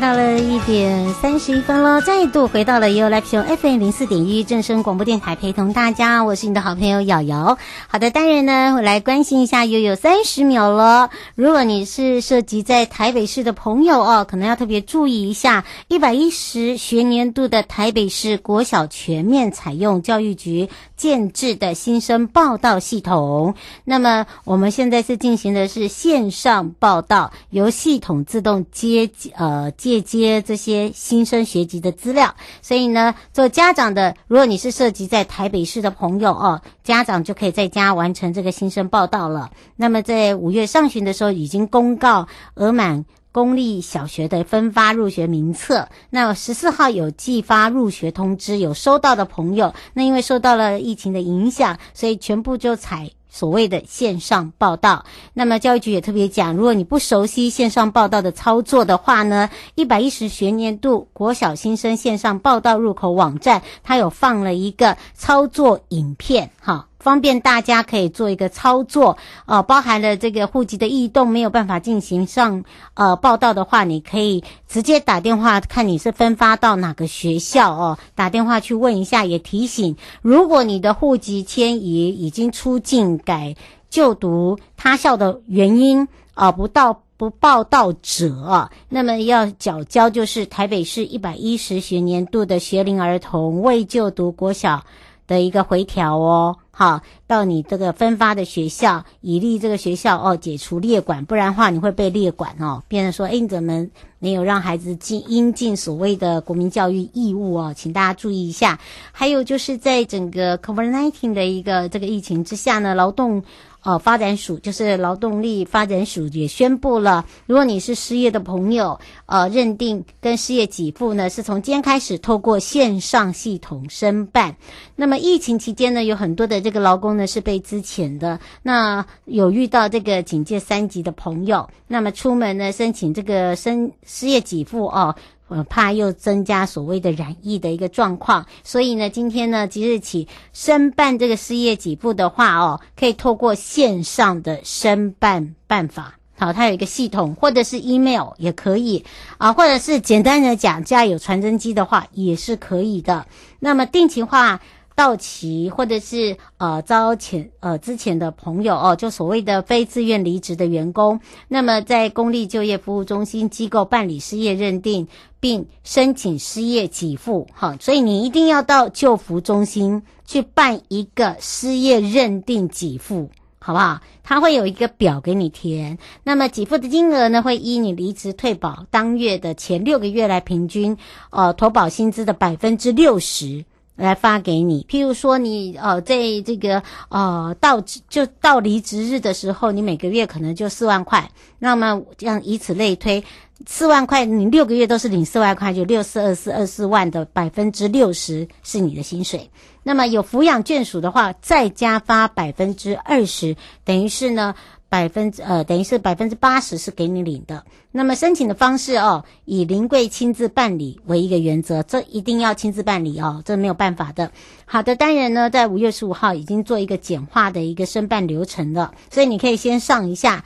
到了一点三十一分了，再度回到了 YOYO Live Show FM 零四点一正声广播电台，陪同大家，我是你的好朋友瑶瑶。好的，当然呢，我来关心一下 YOYO 三十秒了。如果你是涉及在台北市的朋友哦，可能要特别注意一下，一百一十学年度的台北市国小全面采用教育局建制的新生报到系统。那么我们现在是进行的是线上报到，由系统自动接呃。呃，借接这些新生学籍的资料，所以呢，做家长的，如果你是涉及在台北市的朋友哦，家长就可以在家完成这个新生报到了。那么在五月上旬的时候，已经公告额满公立小学的分发入学名册。那十四号有寄发入学通知，有收到的朋友，那因为受到了疫情的影响，所以全部就采。所谓的线上报道，那么教育局也特别讲，如果你不熟悉线上报道的操作的话呢，一百一十学年度国小新生线上报道入口网站，它有放了一个操作影片，哈。方便大家可以做一个操作，呃，包含了这个户籍的异动没有办法进行上呃报道的话，你可以直接打电话看你是分发到哪个学校哦，打电话去问一下。也提醒，如果你的户籍迁移已经出境改就读他校的原因啊、不到不报道者，那么要缴交就是台北市一百一十学年度的学龄儿童未就读国小的一个回条哦。好，到你这个分发的学校，以利这个学校哦解除列管，不然的话你会被列管哦。变成说，哎，你怎么没有让孩子尽应尽所谓的国民教育义务哦？请大家注意一下。还有就是在整个 COVID-19 的一个这个疫情之下呢，劳动。呃，发展署就是劳动力发展署也宣布了，如果你是失业的朋友，呃，认定跟失业给付呢，是从今天开始透过线上系统申办。那么疫情期间呢，有很多的这个劳工呢是被资遣的，那有遇到这个警戒三级的朋友，那么出门呢申请这个申失业给付哦。呃，怕又增加所谓的染疫的一个状况，所以呢，今天呢，即日起申办这个失业给付的话哦，可以透过线上的申办办法，好，它有一个系统，或者是 email 也可以啊，或者是简单的讲，家有传真机的话也是可以的。那么定期化。到期或者是呃遭遣呃之前的朋友哦，就所谓的非自愿离职的员工，那么在公立就业服务中心机构办理失业认定，并申请失业给付，好，所以你一定要到就服中心去办一个失业认定给付，好不好？他会有一个表给你填，那么给付的金额呢，会依你离职退保当月的前六个月来平均，呃，投保薪资的百分之六十。来发给你，譬如说你呃，在这个呃到就到离职日的时候，你每个月可能就四万块，那么这样以此类推，四万块你六个月都是领四万块，就六四二四二四万的百分之六十是你的薪水。那么有抚养眷属的话，再加发百分之二十，等于是呢。百分之呃，等于是百分之八十是给你领的。那么申请的方式哦，以临柜亲自办理为一个原则，这一定要亲自办理哦，这没有办法的。好的，单人呢，在五月十五号已经做一个简化的一个申办流程了，所以你可以先上一下。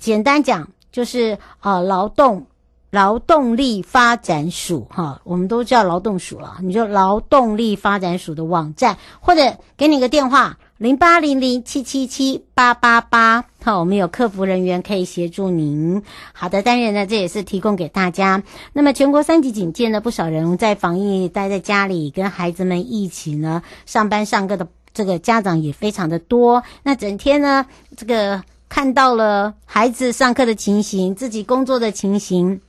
简单讲就是呃，劳动劳动力发展署哈，我们都叫劳动署了，你就劳动力发展署的网站，或者给你个电话零八零零七七七八八八，好，我们有客服人员可以协助您。好的，当然呢，这也是提供给大家。那么全国三级警戒呢，不少人在防疫待在家里，跟孩子们一起呢上班上课的这个家长也非常的多。那整天呢，这个看到了孩子上课的情形，自己工作的情形。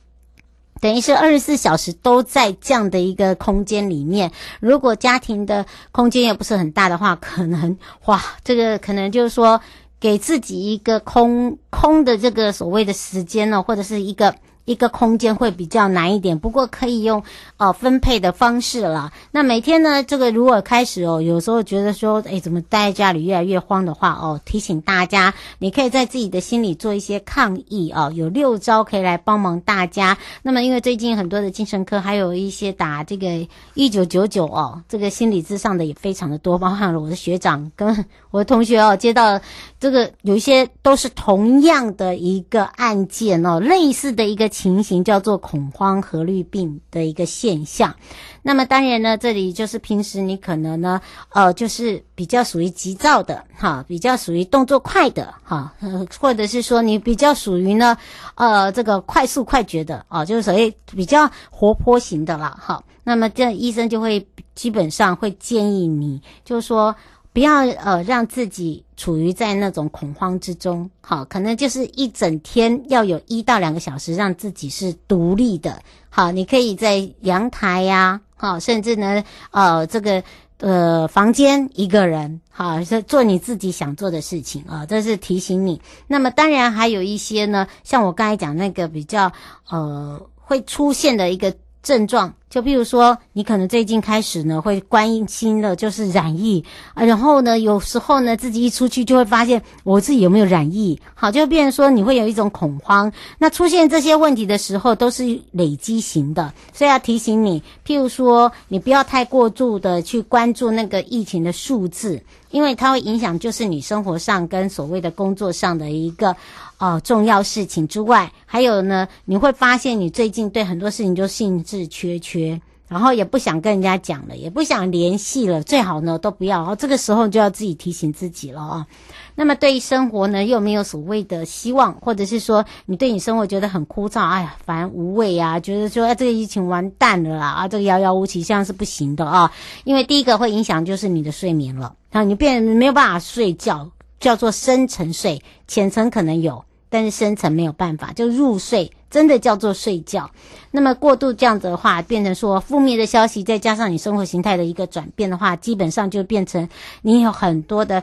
等于是二十四小时都在这样的一个空间里面。如果家庭的空间也不是很大的话，可能哇，这个可能就是说给自己一个空空的这个所谓的时间呢，或者是一个。一个空间会比较难一点，不过可以用呃分配的方式啦。那每天呢，这个如果开始哦，有时候觉得说，哎，怎么待在家里越来越慌的话哦，提醒大家，你可以在自己的心里做一些抗议啊，有六招可以来帮忙大家。那么因为最近很多的精神科，还有一些打这个一九九九哦，这个心理咨商的也非常的多，包含了我的学长跟我的同学哦，接到这个有一些都是同样的一个案件哦，类似的一个。情形叫做恐慌和虑病的一个现象，那么当然呢，这里就是平时你可能呢，呃，就是比较属于急躁的哈，比较属于动作快的哈，或者是说你比较属于呢，呃，这个快速快决的啊，就是属于比较活泼型的啦哈。那么这医生就会基本上会建议你，就是说。不要呃让自己处于在那种恐慌之中，好，可能就是一整天要有一到两个小时让自己是独立的，好，你可以在阳台呀，好，甚至呢，呃，这个呃房间一个人，好，是做你自己想做的事情啊，这是提醒你。那么当然还有一些呢，像我刚才讲那个比较呃会出现的一个。症状就比如说，你可能最近开始呢会关心的就是染疫啊，然后呢有时候呢自己一出去就会发现我自己有没有染疫，好，就变成说你会有一种恐慌。那出现这些问题的时候都是累积型的，所以要提醒你，譬如说你不要太过度的去关注那个疫情的数字，因为它会影响就是你生活上跟所谓的工作上的一个。哦，重要事情之外，还有呢，你会发现你最近对很多事情就兴致缺缺，然后也不想跟人家讲了，也不想联系了，最好呢都不要。哦，这个时候就要自己提醒自己了啊。那么对于生活呢，又没有所谓的希望，或者是说你对你生活觉得很枯燥，哎呀，烦无味啊，觉得说哎，这个疫情完蛋了啦，啊，这个遥遥无期，这样是不行的啊。因为第一个会影响就是你的睡眠了，然啊，你变没有办法睡觉。叫做深层睡，浅层可能有，但是深层没有办法，就入睡真的叫做睡觉。那么过度这样子的话，变成说负面的消息，再加上你生活形态的一个转变的话，基本上就变成你有很多的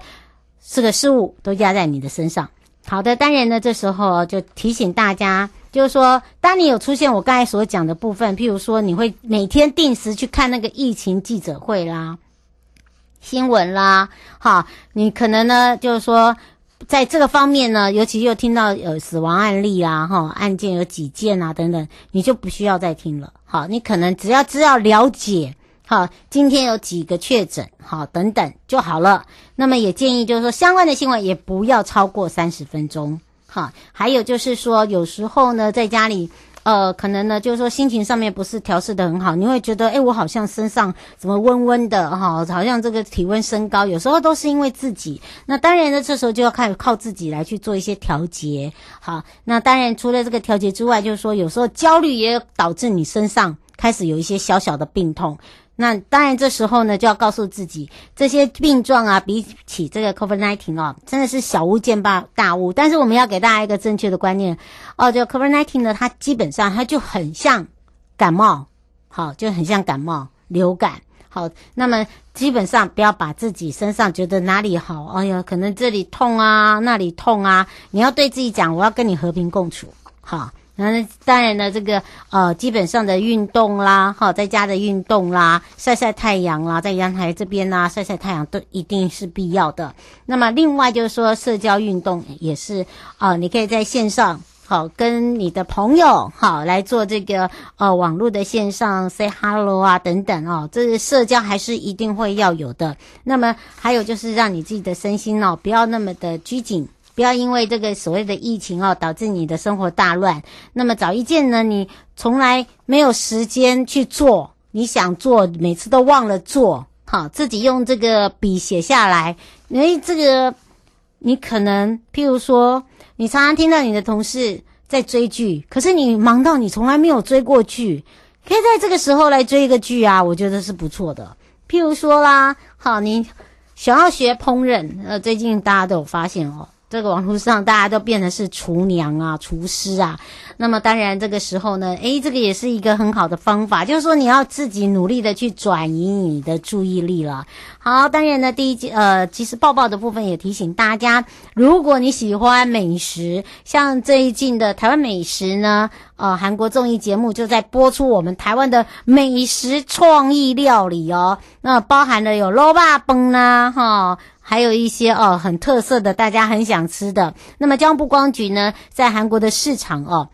这个事物都压在你的身上。好的，当然呢，这时候就提醒大家，就是说，当你有出现我刚才所讲的部分，譬如说你会每天定时去看那个疫情记者会啦。新闻啦，哈，你可能呢，就是说，在这个方面呢，尤其又听到有死亡案例啊，哈，案件有几件啊，等等，你就不需要再听了，好，你可能只要知道了解，好，今天有几个确诊，好，等等就好了。那么也建议就是说，相关的新闻也不要超过三十分钟，哈，还有就是说，有时候呢，在家里。呃，可能呢，就是说心情上面不是调试的很好，你会觉得，哎，我好像身上怎么温温的哈，好像这个体温升高，有时候都是因为自己。那当然呢，这时候就要看靠自己来去做一些调节。好，那当然除了这个调节之外，就是说有时候焦虑也导致你身上开始有一些小小的病痛。那当然，这时候呢，就要告诉自己，这些病状啊，比起这个 COVID-19 哦，真的是小巫见大巫。但是我们要给大家一个正确的观念哦，就 COVID-19 呢，它基本上它就很像感冒，好，就很像感冒、流感。好，那么基本上不要把自己身上觉得哪里好，哎呀，可能这里痛啊，那里痛啊，你要对自己讲，我要跟你和平共处，好。那当然呢，这个呃，基本上的运动啦，哈，在家的运动啦，晒晒太阳啦，在阳台这边啦，晒晒太阳都一定是必要的。那么另外就是说，社交运动也是啊、呃，你可以在线上好跟你的朋友好来做这个呃网络的线上 say hello 啊等等哦，这个社交还是一定会要有的。那么还有就是让你自己的身心哦不要那么的拘谨。不要因为这个所谓的疫情哦，导致你的生活大乱。那么找一件呢，你从来没有时间去做，你想做，每次都忘了做，好，自己用这个笔写下来。因为，这个你可能，譬如说，你常常听到你的同事在追剧，可是你忙到你从来没有追过剧，可以在这个时候来追一个剧啊，我觉得是不错的。譬如说啦，好，你。想要学烹饪，呃，最近大家都有发现哦，这个网络上大家都变成是厨娘啊、厨师啊。那么当然这个时候呢，诶，这个也是一个很好的方法，就是说你要自己努力的去转移你的注意力了。好，当然呢，第一季呃，其实报报的部分也提醒大家，如果你喜欢美食，像最近的台湾美食呢，呃，韩国综艺节目就在播出我们台湾的美食创意料理哦，那包含了有卤肉饭啦，哈，还有一些哦很特色的，大家很想吃的。那么交通观光局呢，在韩国的市场哦。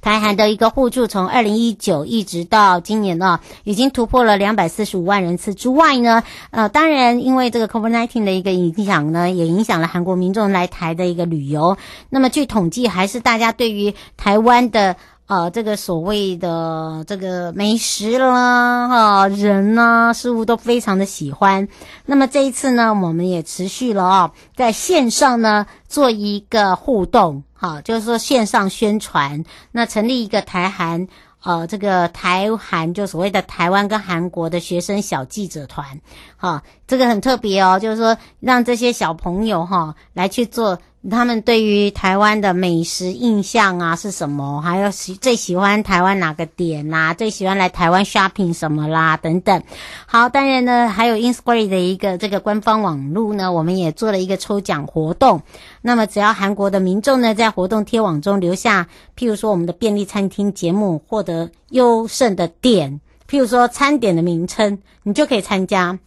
台韩的一个互助，从二零一九一直到今年呢，已经突破了两百四十五万人次之外呢，呃，当然因为这个 COVID-19 的一个影响呢，也影响了韩国民众来台的一个旅游。那么据统计，还是大家对于台湾的呃这个所谓的这个美食啦、哈人呢、事物都非常的喜欢。那么这一次呢，我们也持续了啊，在线上呢做一个互动。好，就是说线上宣传，那成立一个台韩，呃，这个台韩就所谓的台湾跟韩国的学生小记者团，好，这个很特别哦，就是说让这些小朋友哈来去做。他们对于台湾的美食印象啊是什么？还有喜最喜欢台湾哪个点呐、最喜欢来台湾 shopping 什么啦？等等。好，当然呢，还有 Instagram 的一个这个官方网络呢，我们也做了一个抽奖活动。那么只要韩国的民众呢，在活动贴网中留下，譬如说我们的便利餐厅节目获得优胜的点，譬如说餐点的名称，你就可以参加。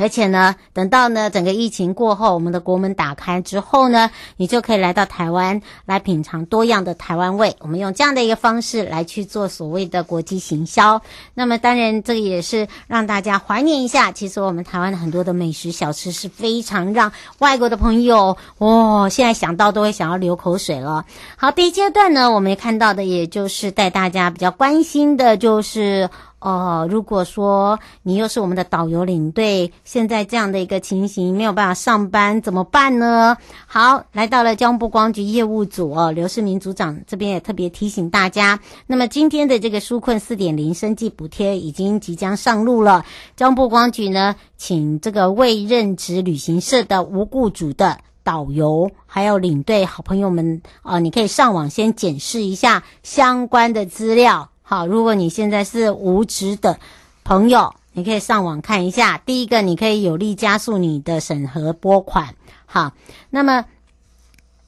而且呢，等到呢整个疫情过后，我们的国门打开之后呢，你就可以来到台湾来品尝多样的台湾味。我们用这样的一个方式来去做所谓的国际行销。那么当然，这个也是让大家怀念一下，其实我们台湾的很多的美食小吃是非常让外国的朋友哦，现在想到都会想要流口水了。好，第一阶段呢，我们也看到的也就是带大家比较关心的就是。哦，如果说你又是我们的导游领队，现在这样的一个情形没有办法上班怎么办呢？好，来到了交通部观光局业务组哦，刘世明组长这边也特别提醒大家，那么今天的这个纾困四点零生计补贴已经即将上路了，交通部观光局呢，请这个未任职旅行社的无雇主的导游还有领队好朋友们啊、哦，你可以上网先检视一下相关的资料。好，如果你现在是无职的朋友，你可以上网看一下。第一个，你可以有力加速你的审核拨款。好，那么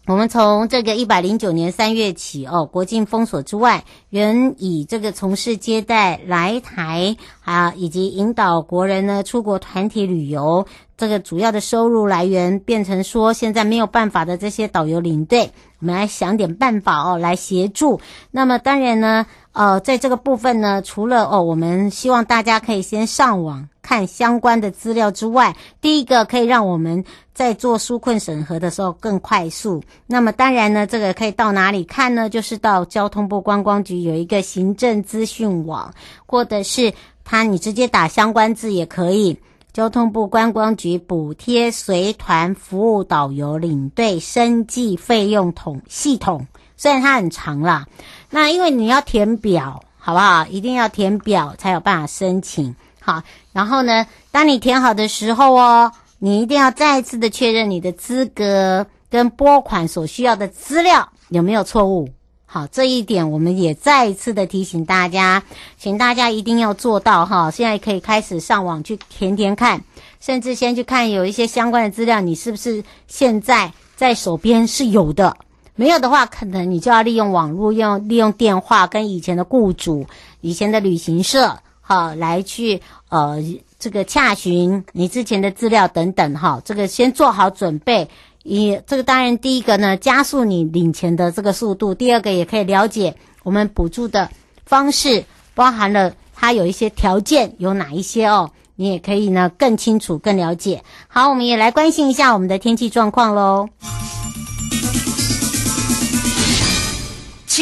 我们从这个一百零九年三月起，哦，国境封锁之外，原以这个从事接待来台啊，以及引导国人呢出国团体旅游，这个主要的收入来源变成说现在没有办法的这些导游领队，我们来想点办法哦，来协助。那么当然呢。呃，在这个部分呢，除了哦，我们希望大家可以先上网看相关的资料之外，第一个可以让我们在做纾困审核的时候更快速。那么当然呢，这个可以到哪里看呢？就是到交通部观光局有一个行政资讯网，或者是他你直接打相关字也可以。交通部观光局补贴随团服务导游领队生计费用统系统。虽然它很长啦，那因为你要填表，好不好？一定要填表才有办法申请。好，然后呢，当你填好的时候哦，你一定要再次的确认你的资格跟拨款所需要的资料有没有错误。好，这一点我们也再一次的提醒大家，请大家一定要做到哈。现在可以开始上网去填填看，甚至先去看有一些相关的资料，你是不是现在在手边是有的。没有的话，可能你就要利用网络，用利用电话跟以前的雇主、以前的旅行社，哈，来去呃这个洽询你之前的资料等等，哈，这个先做好准备。以这个当然第一个呢，加速你领钱的这个速度；第二个也可以了解我们补助的方式，包含了它有一些条件有哪一些哦，你也可以呢更清楚、更了解。好，我们也来关心一下我们的天气状况喽。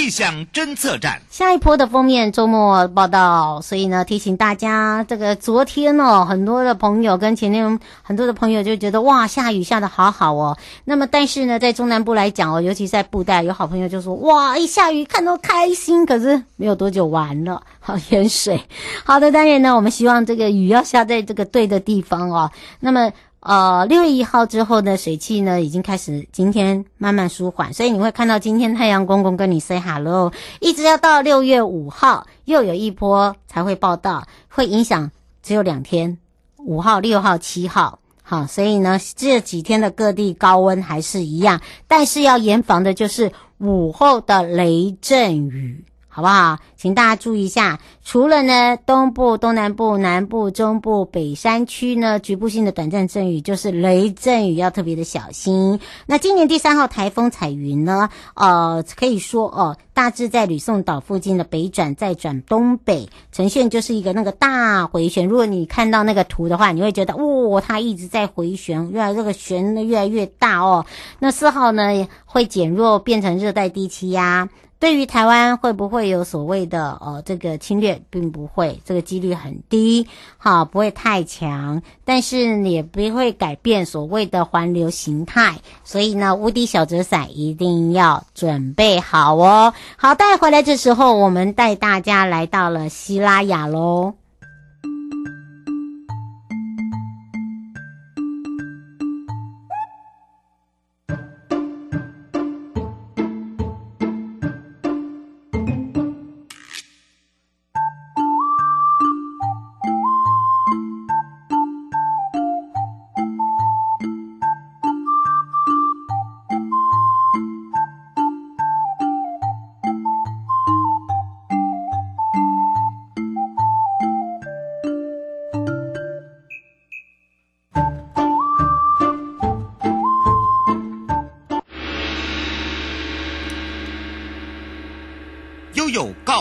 气象侦测站。下一波的封面周末报道，所以呢，提醒大家，这个昨天哦，很多的朋友跟前天很多的朋友就觉得哇，下雨下的好好哦。那么，但是呢，在中南部来讲哦，尤其在布袋，有好朋友就说哇，一下雨看到开心，可是没有多久完了，好淹水。好的，当然呢，我们希望这个雨要下在这个对的地方哦。那么。呃，六月一号之后呢，水汽呢已经开始今天慢慢舒缓，所以你会看到今天太阳公公跟你 say hello，一直要到六月五号又有一波才会报道，会影响只有两天，五号、六号、七号，好，所以呢这几天的各地高温还是一样，但是要严防的就是午后的雷阵雨。好不好？请大家注意一下，除了呢东部、东南部、南部、中部、北山区呢局部性的短暂阵雨，就是雷阵雨，要特别的小心。那今年第三号台风彩云呢，呃，可以说哦，大致在吕宋岛附近的北转再转东北，呈现就是一个那个大回旋。如果你看到那个图的话，你会觉得哦，它一直在回旋，越来这个旋的越来越大哦。那四号呢会减弱，变成热带低气压。对于台湾会不会有所谓的呃这个侵略，并不会，这个几率很低，好，不会太强，但是也不会改变所谓的环流形态，所以呢，无敌小折伞一定要准备好哦。好，带回来的时候，我们带大家来到了西拉雅喽。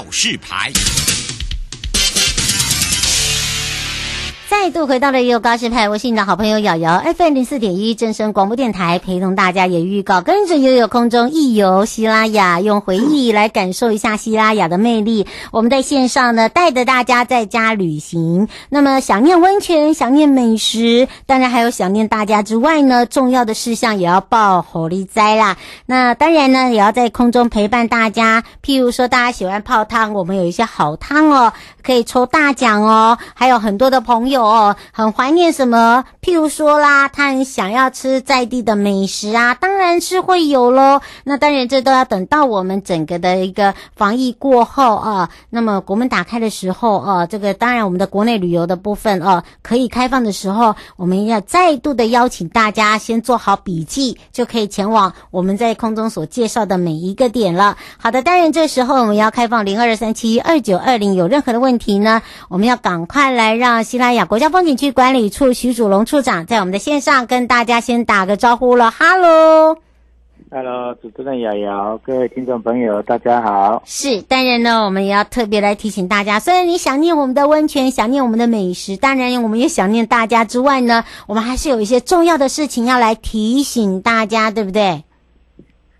有告示牌。再度回到了悠悠告示牌，我是你的好朋友瑶瑶，FM 零四点一正声广播电台，陪同大家也预告，跟着悠悠空中一游西拉雅，用回忆来感受一下西拉雅的魅力。我们在线上呢，带着大家在家旅行，那么想念温泉，想念美食，当然还有想念大家之外呢，重要的事项也要报火力灾啦。那当然呢，也要在空中陪伴大家。譬如说，大家喜欢泡汤，我们有一些好汤哦，可以抽大奖哦，还有很多的朋友。哦，很怀念什么？譬如说啦，他很想要吃在地的美食啊，当然是会有喽。那当然，这都要等到我们整个的一个防疫过后啊，那么国门打开的时候啊，这个当然我们的国内旅游的部分啊，可以开放的时候，我们要再度的邀请大家先做好笔记，就可以前往我们在空中所介绍的每一个点了。好的，当然这时候我们要开放零二三七二九二零，有任何的问题呢，我们要赶快来让希拉雅国家风景区管理处徐祖龙处长在我们的线上跟大家先打个招呼了，哈喽，哈喽，主持人瑶瑶，各位听众朋友，大家好。是，当然呢，我们也要特别来提醒大家，虽然你想念我们的温泉，想念我们的美食，当然我们也想念大家之外呢，我们还是有一些重要的事情要来提醒大家，对不对？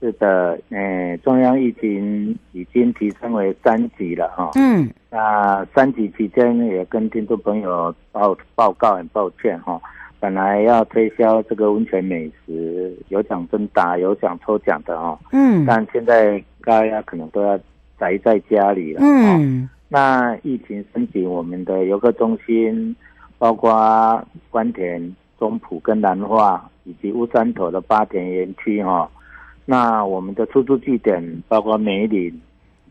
是的，诶，中央疫情已经提升为三级了哈。嗯。那三级期间也跟听众朋友报报告，很抱歉哈。本来要推销这个温泉美食，有奖征答，有奖抽奖的哈。嗯。但现在大家可能都要宅在家里了。嗯。那疫情升级，我们的游客中心，包括关田、中埔跟南化，以及乌山头的八田园区哈。那我们的出租据点包括梅岭、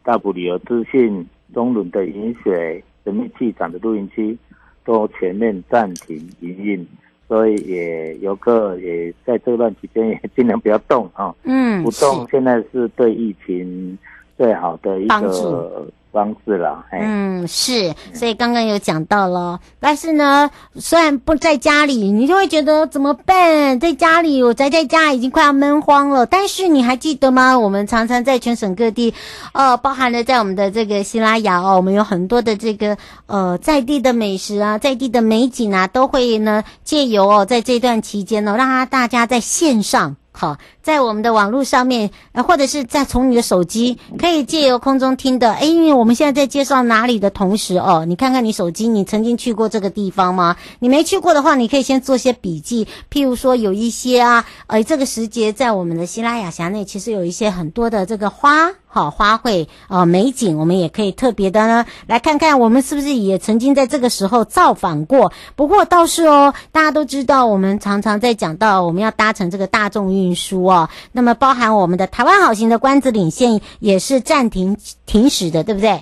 大埔旅游资讯、中仑的饮水、神秘机场的录音区，都全面暂停营运，所以也游客也在这段期间也尽量不要动啊。嗯，不动现在是对疫情最好的一个。方式了，嗯，是，所以刚刚有讲到了，但是呢，虽然不在家里，你就会觉得怎么办？在家里，我宅在家已经快要闷慌了。但是你还记得吗？我们常常在全省各地，呃，包含了在我们的这个西拉雅哦，我们有很多的这个呃在地的美食啊，在地的美景啊，都会呢借由哦，在这段期间呢，让他大家在线上。好，在我们的网络上面，呃，或者是在从你的手机可以借由空中听的。哎，因为我们现在在介绍哪里的同时哦，你看看你手机，你曾经去过这个地方吗？你没去过的话，你可以先做些笔记。譬如说，有一些啊，呃，这个时节在我们的西拉雅峡内，其实有一些很多的这个花。好花卉啊、美景，我们也可以特别的呢来看看，我们是不是也曾经在这个时候造访过？不过倒是哦，大家都知道，我们常常在讲到我们要搭乘这个大众运输哦，那么包含我们的台湾好行的关子岭线也是暂停停驶的，对不对？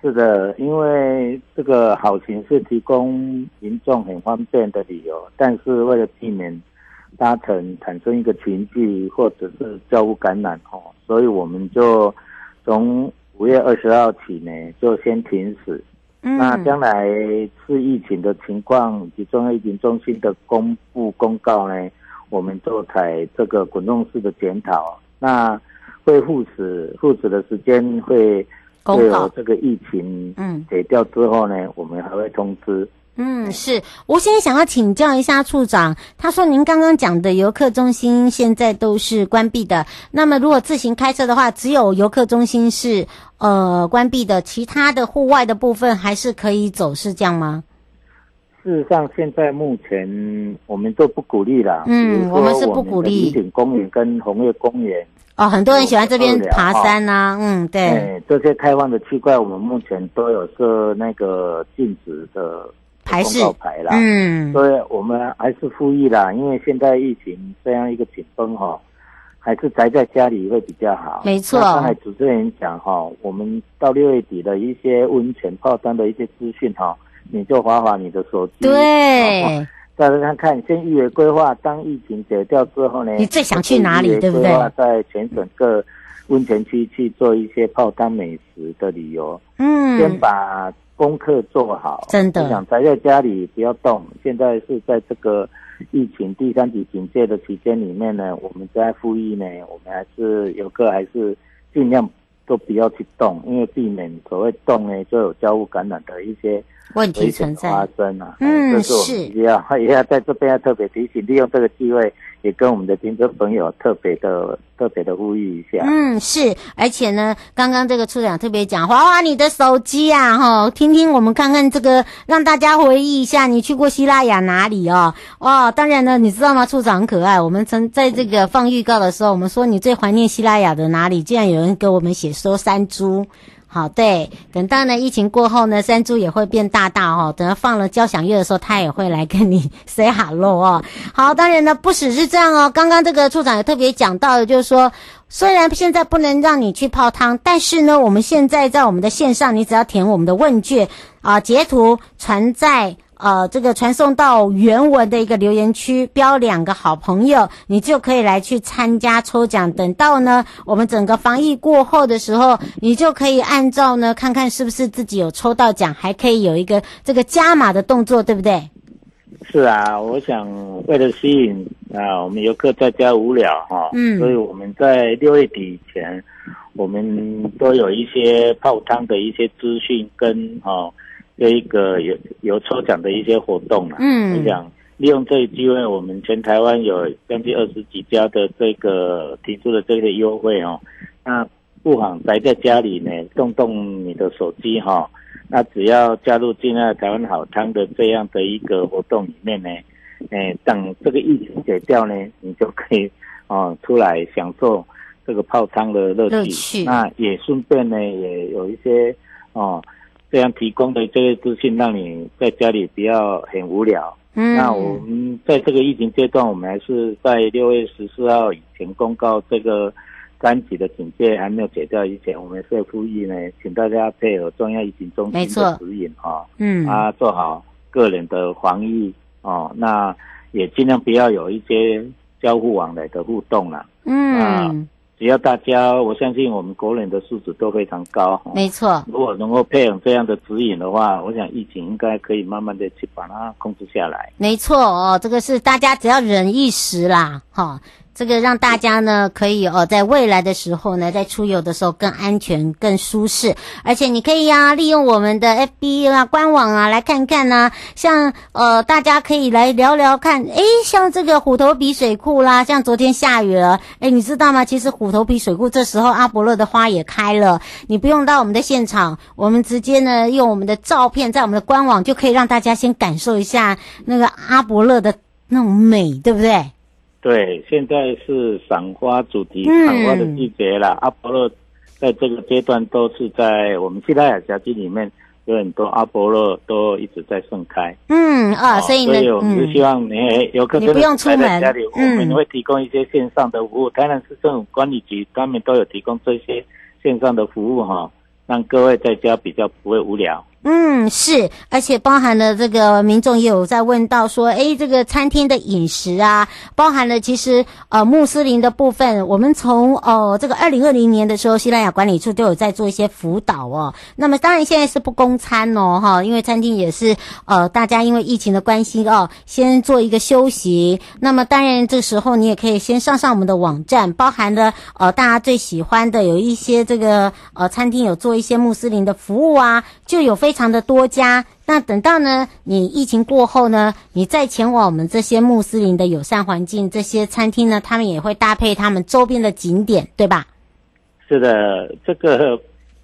是的，因为这个好行是提供民众很方便的理由，但是为了避免。搭乘产生一个群聚或者是交互感染哦，所以我们就从五月二十号起呢，就先停驶。嗯，那将来是疫情的情况以及中央疫情中心的公布公告呢，我们做采这个滚动式的检讨。那会复始复始的时间会会有这个疫情嗯解掉之后呢，我们还会通知。嗯，是我现在想要请教一下处长，他说您刚刚讲的游客中心现在都是关闭的，那么如果自行开车的话，只有游客中心是呃关闭的，其他的户外的部分还是可以走，是这样吗？事实上，现在目前我们都不鼓励了。嗯，我们是不鼓励。宜景公园跟红叶公园哦，很多人喜欢这边爬山呐、啊。嗯，对。哎，这些开放的区块，我们目前都有设那个禁止的。牌是牌啦，嗯，所以我们还是呼吁啦，因为现在疫情这样一个紧绷哈，还是宅在家里会比较好。没错，刚才主持人讲哈，我们到六月底的一些温泉泡汤的一些资讯哈，你就划划你的手机，对，再来看看先预约规划，当疫情解掉之后呢，你最想去哪里，对不对？在全省各温泉区去做一些泡汤美食的旅游，嗯，先把。功课做好，真的。想宅在家里不要动。现在是在这个疫情第三级警戒的期间里面呢，我们在复议呢，我们还是游客还是尽量都不要去动，因为避免所谓动呢就有交互感染的一些问题存在发生啊。嗯，是。也要 也要在这边要特别提醒，利用这个机会。也跟我们的听众朋友特别的特别的呼吁一下。嗯，是，而且呢，刚刚这个处长特别讲，华华你的手机啊，哈，听听我们看看这个，让大家回忆一下，你去过西拉雅哪里哦？哦，当然呢，你知道吗？处长很可爱。我们曾在这个放预告的时候，我们说你最怀念西拉雅的哪里？竟然有人给我们写说山猪。好，对，等到呢疫情过后呢，山猪也会变大大哦。等到放了交响乐的时候，它也会来跟你 say hello 哦。好，当然呢，不只是这样哦。刚刚这个处长也特别讲到的，就是说，虽然现在不能让你去泡汤，但是呢，我们现在在我们的线上，你只要填我们的问卷啊，截图传在。呃，这个传送到原文的一个留言区，标两个好朋友，你就可以来去参加抽奖。等到呢，我们整个防疫过后的时候，你就可以按照呢，看看是不是自己有抽到奖，还可以有一个这个加码的动作，对不对？是啊，我想为了吸引啊，我们游客在家无聊哈，嗯，所以我们在六月底以前，我们都有一些泡汤的一些资讯跟哈。有一个有有抽奖的一些活动了，嗯，我想利用这一机会，我们全台湾有将近二十几家的这个提出的这个优惠哦，那不妨宅在家里呢，动动你的手机哈、哦，那只要加入进来台湾好汤的这样的一个活动里面呢，哎，等这个疫情解掉呢，你就可以哦出来享受这个泡汤的乐趣，乐趣。那也顺便呢也有一些哦。这样提供的这些资讯，让你在家里不要很无聊。嗯，那我们在这个疫情阶段，我们还是在六月十四号以前公告这个三级的警戒还没有解掉以前，我们是呼吁呢，请大家配合中央疫情中心的指引啊，嗯，啊，做好个人的防疫哦，那也尽量不要有一些交互往来的互动了。嗯。啊只要大家，我相信我们国人的素质都非常高。没错，如果能够配合这样的指引的话，我想疫情应该可以慢慢的去把它控制下来。没错哦，这个是大家只要忍一时啦，哈。这个让大家呢可以哦，在未来的时候呢，在出游的时候更安全、更舒适，而且你可以呀、啊，利用我们的 FB 啊官网啊来看看呢、像呃大家可以来聊聊看，诶，像这个虎头鼻水库啦，像昨天下雨了，诶，你知道吗？其实虎头鼻水库这时候阿伯乐的花也开了，你不用到我们的现场，我们直接呢用我们的照片在我们的官网就可以让大家先感受一下那个阿伯乐的那种美，对不对？对，现在是赏花主题赏花的季节了。嗯、阿波罗在这个阶段都是在我们西拉雅峡区里面有很多阿波罗都一直在盛开。嗯啊，所以呢，所以我们是希望你游客、嗯、你不用出门，在家里，我们会提供一些线上的服务。台南市政府管理局他们都有提供这些线上的服务哈，让各位在家比较不会无聊。嗯，是，而且包含了这个民众也有在问到说，诶，这个餐厅的饮食啊，包含了其实呃穆斯林的部分，我们从呃这个二零二零年的时候，西拉雅管理处都有在做一些辅导哦。那么当然现在是不供餐哦，哈，因为餐厅也是呃大家因为疫情的关系哦，先做一个休息。那么当然这时候你也可以先上上我们的网站，包含了呃大家最喜欢的有一些这个呃餐厅有做一些穆斯林的服务啊，就有非。非常的多家，那等到呢，你疫情过后呢，你再前往我们这些穆斯林的友善环境，这些餐厅呢，他们也会搭配他们周边的景点，对吧？是的，这个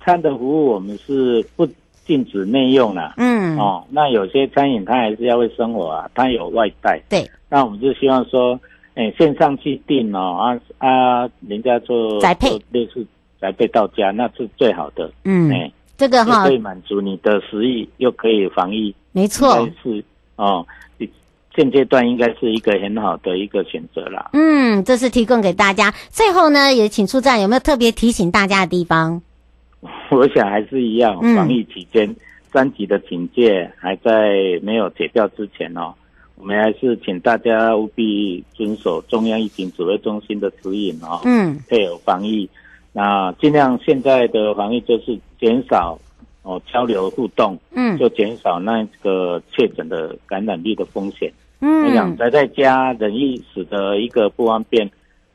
餐的服务我们是不禁止内用了。嗯，哦，那有些餐饮它还是要为生活啊，它有外带。对，那我们就希望说，哎，线上去订哦，啊啊，人家做宅配，类似宅配到家，那是最好的。嗯，哎。这个哈可以满足你的食欲，又可以防疫，没错，是哦。现阶段应该是一个很好的一个选择啦。嗯，这是提供给大家。最后呢，也请处长有没有特别提醒大家的地方？我想还是一样，防疫期间、嗯、三级的警戒还在没有解掉之前哦，我们还是请大家务必遵守中央疫情指挥中心的指引哦。嗯，配合防疫。那尽量现在的防疫就是减少哦交流互动，嗯，就减少那个确诊的感染率的风险。嗯，我想宅在家，人易使得一个不方便。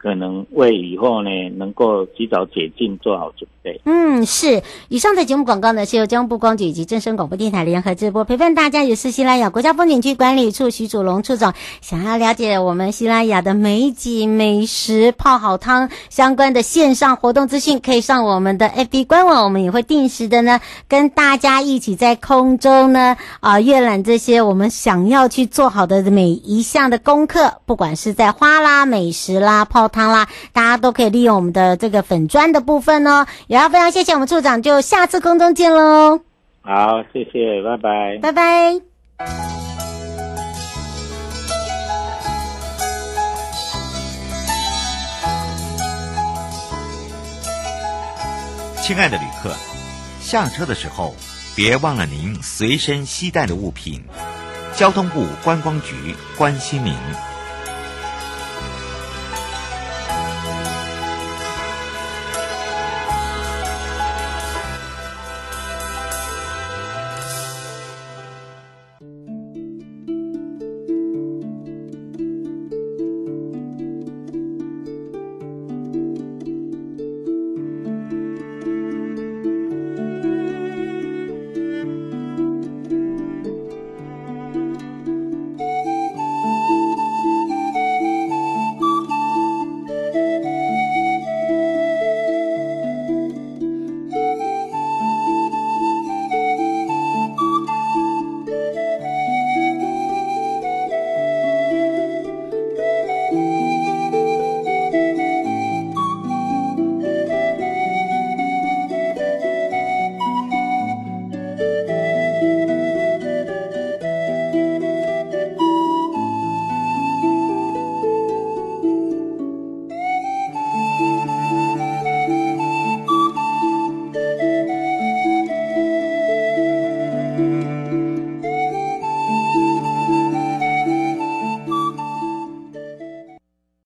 可能为以后呢能够及早解禁做好准备。嗯，是。以上的节目广告呢是由江部光局以及正声广播电台联合直播，陪伴大家也是西拉雅国家风景区管理处徐祖龙处长。想要了解我们西拉雅的美景、美食、泡好汤相关的线上活动资讯，可以上我们的 FB 官网，我们也会定时的呢跟大家一起在空中呢啊阅览这些我们想要去做好的每一项的功课，不管是在花啦、美食啦、泡。汤啦，大家都可以利用我们的这个粉砖的部分哦。也要非常谢谢我们处长，就下次空中见喽。好，谢谢，拜拜，拜拜。亲爱的旅客，下车的时候别忘了您随身携带的物品。交通部观光局关心您。